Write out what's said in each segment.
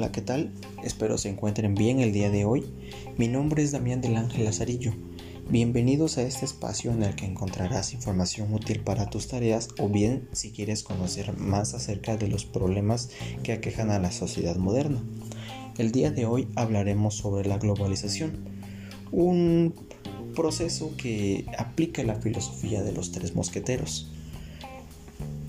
Hola, ¿qué tal? Espero se encuentren bien el día de hoy. Mi nombre es Damián del Ángel Lazarillo. Bienvenidos a este espacio en el que encontrarás información útil para tus tareas o bien si quieres conocer más acerca de los problemas que aquejan a la sociedad moderna. El día de hoy hablaremos sobre la globalización, un proceso que aplica la filosofía de los tres mosqueteros.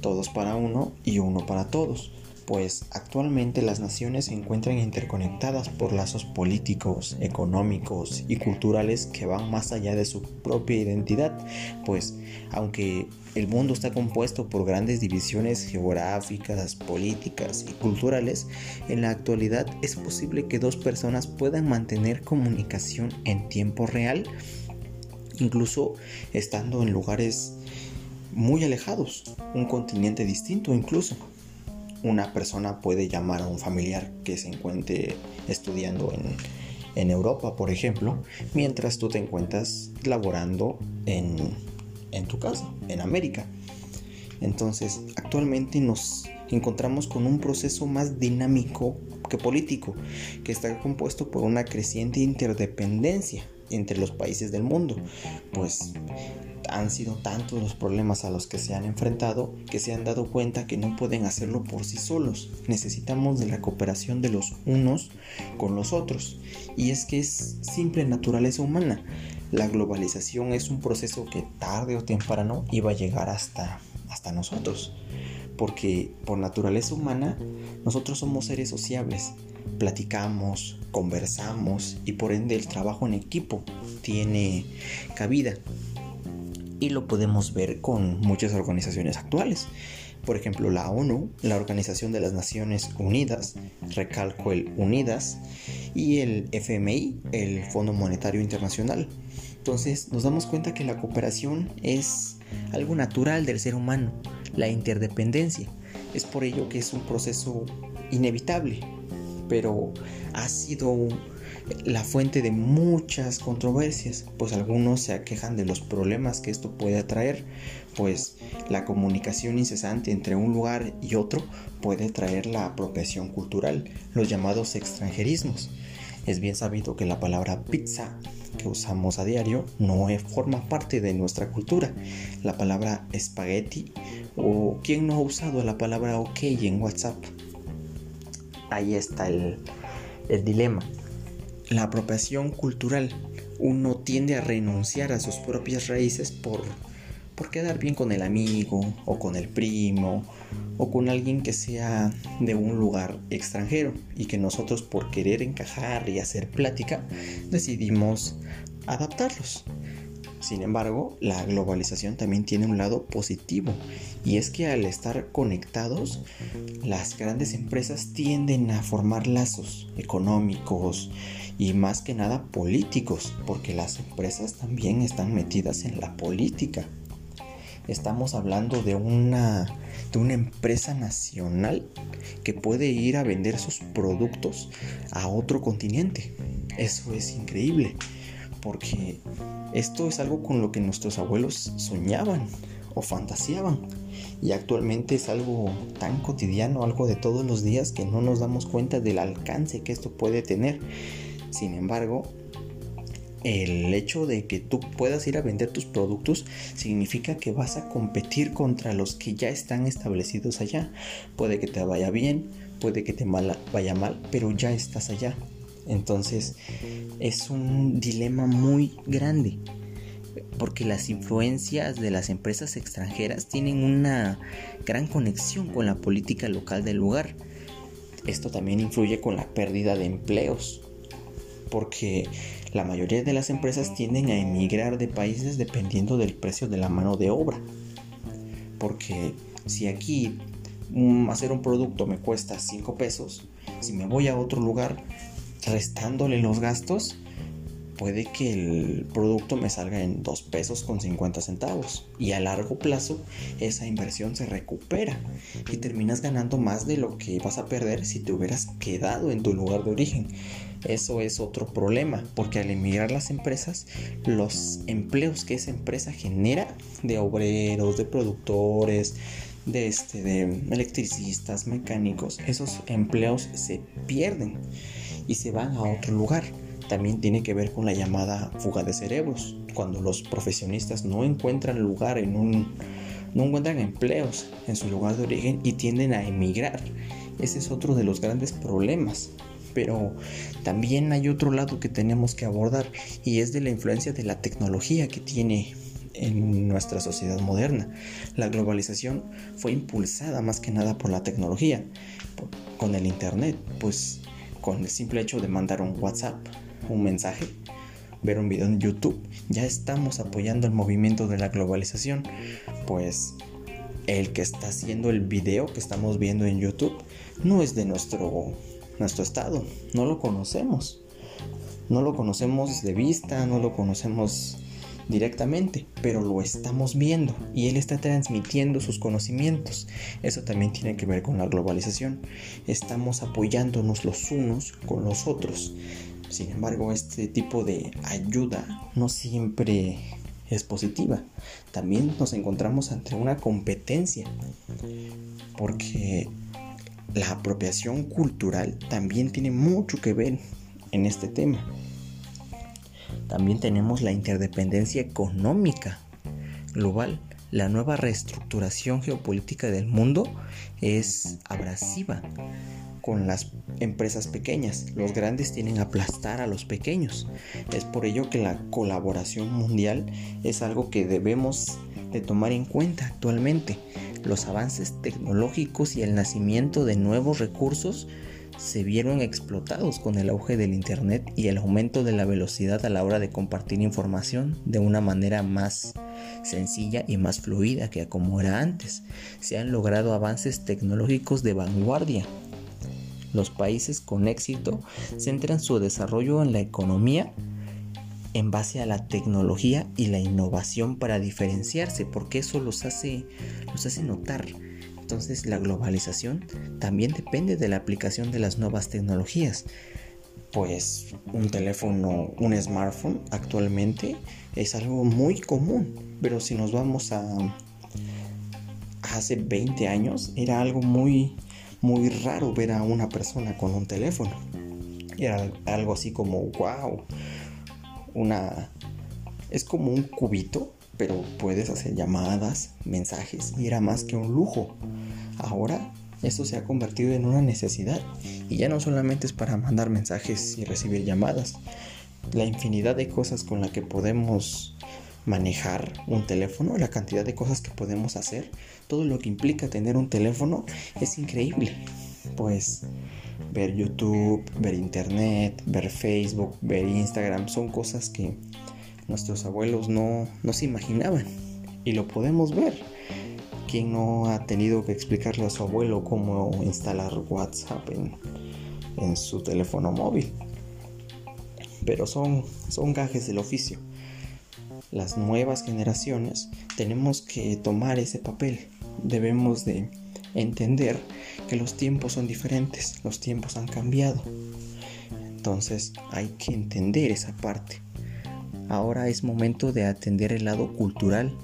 Todos para uno y uno para todos pues actualmente las naciones se encuentran interconectadas por lazos políticos, económicos y culturales que van más allá de su propia identidad, pues aunque el mundo está compuesto por grandes divisiones geográficas, políticas y culturales, en la actualidad es posible que dos personas puedan mantener comunicación en tiempo real, incluso estando en lugares muy alejados, un continente distinto incluso una persona puede llamar a un familiar que se encuentre estudiando en, Europa, por ejemplo, mientras tú te encuentras laborando en, en tu casa, en América. Entonces, actualmente nos encontramos con un proceso más dinámico que político, que está compuesto por una creciente interdependencia entre los países del mundo, pues han sido tantos los problemas a los que se han enfrentado que se han dado cuenta que no pueden hacerlo por sí solos. Necesitamos de la cooperación de los unos con los otros. Y es que es simple naturaleza humana. La globalización es un proceso que tarde o temprano iba a llegar hasta, hasta nosotros. Porque por naturaleza humana nosotros somos seres sociables. Platicamos, conversamos y por ende el trabajo en equipo tiene cabida y lo podemos ver con muchas organizaciones actuales. Por ejemplo, la ONU, la Organización de las Naciones Unidas, recalco el Unidas, y el FMI, el Fondo Monetario Internacional. Entonces nos damos cuenta que la cooperación es algo natural del ser humano, la interdependencia. Es por ello que es un proceso inevitable, pero ha sido la fuente de muchas controversias, pues algunos se aquejan de los problemas que esto puede atraer, pues la comunicación incesante entre un lugar y otro puede traer la apropiación cultural, los llamados extranjerismos. Es bien sabido que la palabra pizza que usamos a diario no forma parte de nuestra cultura. La palabra espagueti o quién no ha usado la palabra ok en WhatsApp. Ahí está el, dilema la apropiación cultural. Uno tiende a renunciar a sus propias raíces por, por quedar bien con el amigo o con el primo o con alguien que sea de un lugar extranjero y que nosotros por querer encajar y hacer plática decidimos adaptarlos. Sin embargo, la globalización también tiene un lado positivo y es que al estar conectados, las grandes empresas tienden a formar lazos económicos y más que nada políticos, porque las empresas también están metidas en la política. Estamos hablando de una, de una empresa nacional que puede ir a vender sus productos a otro continente. Eso es increíble, porque esto es algo con lo que nuestros abuelos soñaban o fantaseaban. Y actualmente es algo tan cotidiano, algo de todos los días que no nos damos cuenta del alcance que esto puede tener. Sin embargo, el hecho de que tú puedas ir a vender tus productos significa que vas a competir contra los que ya están establecidos allá. Puede que te vaya bien, puede que te vaya mal, pero ya estás allá. Entonces es un dilema muy grande porque las influencias de las empresas extranjeras tienen una gran conexión con la política local del lugar. Esto también influye con la pérdida de empleos porque la mayoría de las empresas tienden a emigrar de países dependiendo del precio de la mano de obra. Porque si aquí hacer un producto me cuesta 5 pesos, si me voy a otro lugar restándole los gastos, puede que el producto me salga en 2 pesos con 50 centavos. Y a largo plazo esa inversión se recupera. Y terminas ganando más de lo que vas a perder si te hubieras quedado en tu lugar de origen. Eso es otro problema porque al emigrar las empresas, los empleos que esa empresa genera de obreros, de productores, de, este, de electricistas, mecánicos, esos empleos se pierden y se van a otro lugar también tiene que ver con la llamada fuga de cerebros, cuando los profesionistas no encuentran lugar en un no encuentran empleos en su lugar de origen y tienden a emigrar. Ese es otro de los grandes problemas. Pero también hay otro lado que tenemos que abordar y es de la influencia de la tecnología que tiene en nuestra sociedad moderna. La globalización fue impulsada más que nada por la tecnología, con el Internet, pues con el simple hecho de mandar un WhatsApp un mensaje, ver un video en YouTube, ya estamos apoyando el movimiento de la globalización, pues el que está haciendo el video que estamos viendo en YouTube no es de nuestro, nuestro estado, no lo conocemos, no lo conocemos de vista, no lo conocemos directamente, pero lo estamos viendo y él está transmitiendo sus conocimientos. Eso también tiene que ver con la globalización. Estamos apoyándonos los unos con los otros. Sin embargo, este tipo de ayuda no siempre es positiva. También nos encontramos ante una competencia porque la apropiación cultural también tiene mucho que ver en este tema. También tenemos la interdependencia económica global. La nueva reestructuración geopolítica del mundo es abrasiva con las empresas pequeñas. Los grandes tienen a aplastar a los pequeños. Es por ello que la colaboración mundial es algo que debemos de tomar en cuenta actualmente. Los avances tecnológicos y el nacimiento de nuevos recursos se vieron explotados con el auge del Internet y el aumento de la velocidad a la hora de compartir información de una manera más sencilla y más fluida que como era antes. Se han logrado avances tecnológicos de vanguardia los países con éxito centran su desarrollo en la economía en base a la tecnología y la innovación para diferenciarse, porque eso los hace, los hace notar. Entonces la globalización también depende de la aplicación de las nuevas tecnologías. Pues un teléfono, un smartphone actualmente es algo muy común, pero si nos vamos a hace 20 años era algo muy muy raro ver a una persona con un teléfono. Era algo así como, wow, una... Es como un cubito, pero puedes hacer llamadas, mensajes, y era más que un lujo. Ahora eso se ha convertido en una necesidad y ya no solamente es para mandar mensajes y recibir llamadas. La infinidad de cosas con la que podemos manejar un teléfono, la cantidad de cosas que podemos hacer, todo lo que implica tener un teléfono es increíble. Pues ver YouTube, ver Internet, ver Facebook, ver Instagram son cosas que nuestros abuelos no, se imaginaban y lo podemos ver. ¿Quién no ha tenido que explicarle a su abuelo cómo instalar WhatsApp en, en su teléfono móvil? Pero son, son gajes del oficio las nuevas generaciones tenemos que tomar ese papel. Debemos de entender que los tiempos son diferentes, los tiempos han cambiado. Entonces hay que entender esa parte. Ahora es momento de atender el lado cultural,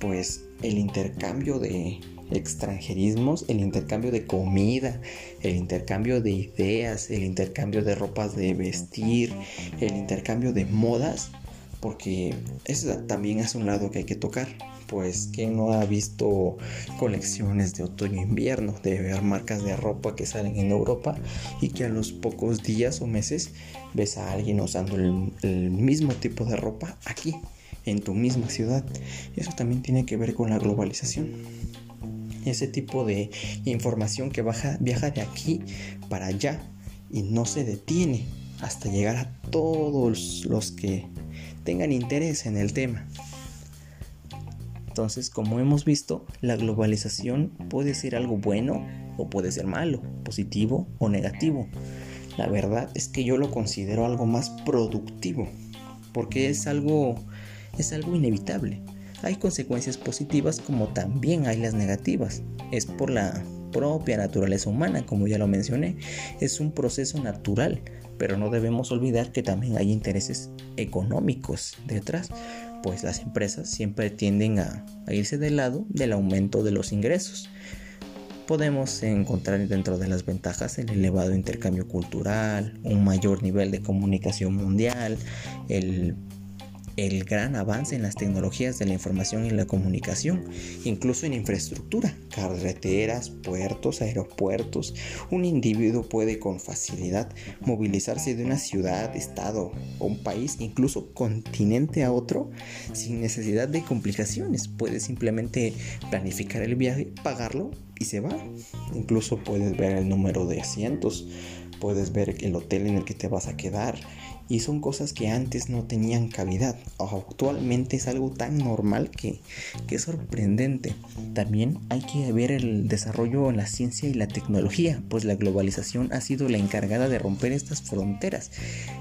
pues el intercambio de extranjerismos, el intercambio de comida, el intercambio de ideas, el intercambio de ropas de vestir, el intercambio de modas porque eso también es un lado que hay que tocar. Pues quien no ha visto colecciones de otoño e de ver marcas de ropa que salen en Europa y que a los pocos días o meses ves a alguien usando el, el mismo tipo de ropa aquí, en tu misma ciudad. Eso también tiene que ver con la globalización ese tipo de información que baja, viaja de aquí para allá y no se detiene hasta llegar a todos los que tengan interés en el tema. Entonces, como hemos visto, la globalización puede ser algo bueno o puede ser malo, positivo o negativo. La verdad es que yo lo considero algo más productivo, porque es algo, es algo inevitable. Hay consecuencias positivas como también hay las negativas. Es por la propia naturaleza humana, como ya lo mencioné. Es un proceso natural, pero no debemos olvidar que también hay intereses económicos detrás, pues las empresas siempre tienden a, irse del lado del aumento de los ingresos podemos encontrar dentro de las ventajas el elevado intercambio cultural, un mayor nivel de comunicación mundial, el el gran avance en las tecnologías de la información y la comunicación, incluso en infraestructura, carreteras, puertos, aeropuertos. Un individuo puede con facilidad movilizarse de una ciudad, estado o un país, incluso continente a otro, sin necesidad de complicaciones. Puede simplemente planificar el viaje, pagarlo y se va. Incluso puedes ver el número de asientos, puedes ver el hotel en el que te vas a quedar y son cosas que antes no tenían cavidad. Actualmente es algo tan normal que, que, es sorprendente. También hay que ver el desarrollo en la ciencia y la tecnología, pues la globalización ha sido la encargada de romper estas fronteras.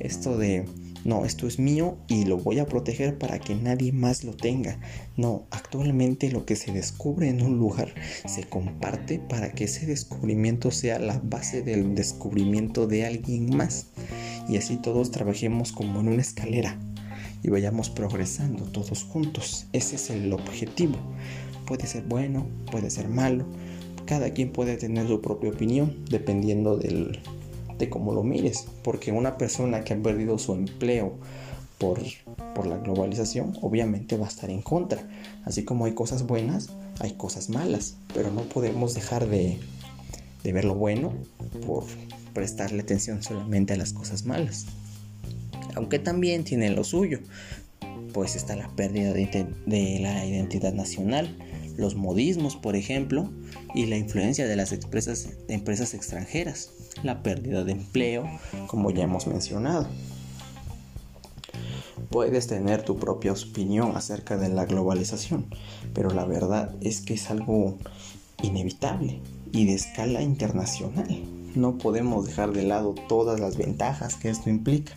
Esto de, no, esto es mío y lo voy a proteger para que nadie más lo tenga. No, actualmente lo que se descubre en un lugar se comparte para que ese descubrimiento sea la base del descubrimiento de alguien más y así todos trabajemos como en una escalera y vayamos progresando todos juntos. Ese es el objetivo. Puede ser bueno, puede ser malo. Cada quien puede tener su propia opinión dependiendo del, de cómo lo mires. Porque una persona que ha perdido su empleo por, por la globalización obviamente va a estar en contra. Así como hay cosas buenas, hay cosas malas. Pero no podemos dejar de, de ver lo bueno por prestarle atención solamente a las cosas malas. Aunque también tiene lo suyo, pues está la pérdida de, la identidad nacional, los modismos, por ejemplo, y la influencia de las empresas, extranjeras, la pérdida de empleo, como ya hemos mencionado. Puedes tener tu propia opinión acerca de la globalización, pero la verdad es que es algo inevitable y de escala internacional no podemos dejar de lado todas las ventajas que esto implica.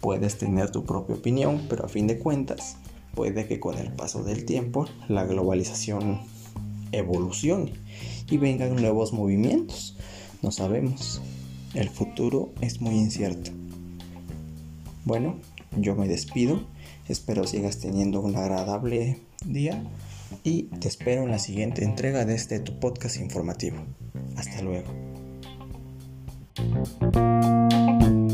Puedes tener tu propia opinión, pero a fin de cuentas, puede que con el paso del tiempo la globalización evolucione y vengan nuevos movimientos. No sabemos. El futuro es muy incierto. Bueno, yo me despido. Espero sigas teniendo un agradable día y te espero en la siguiente entrega de este tu podcast informativo. Hasta luego. Thank you.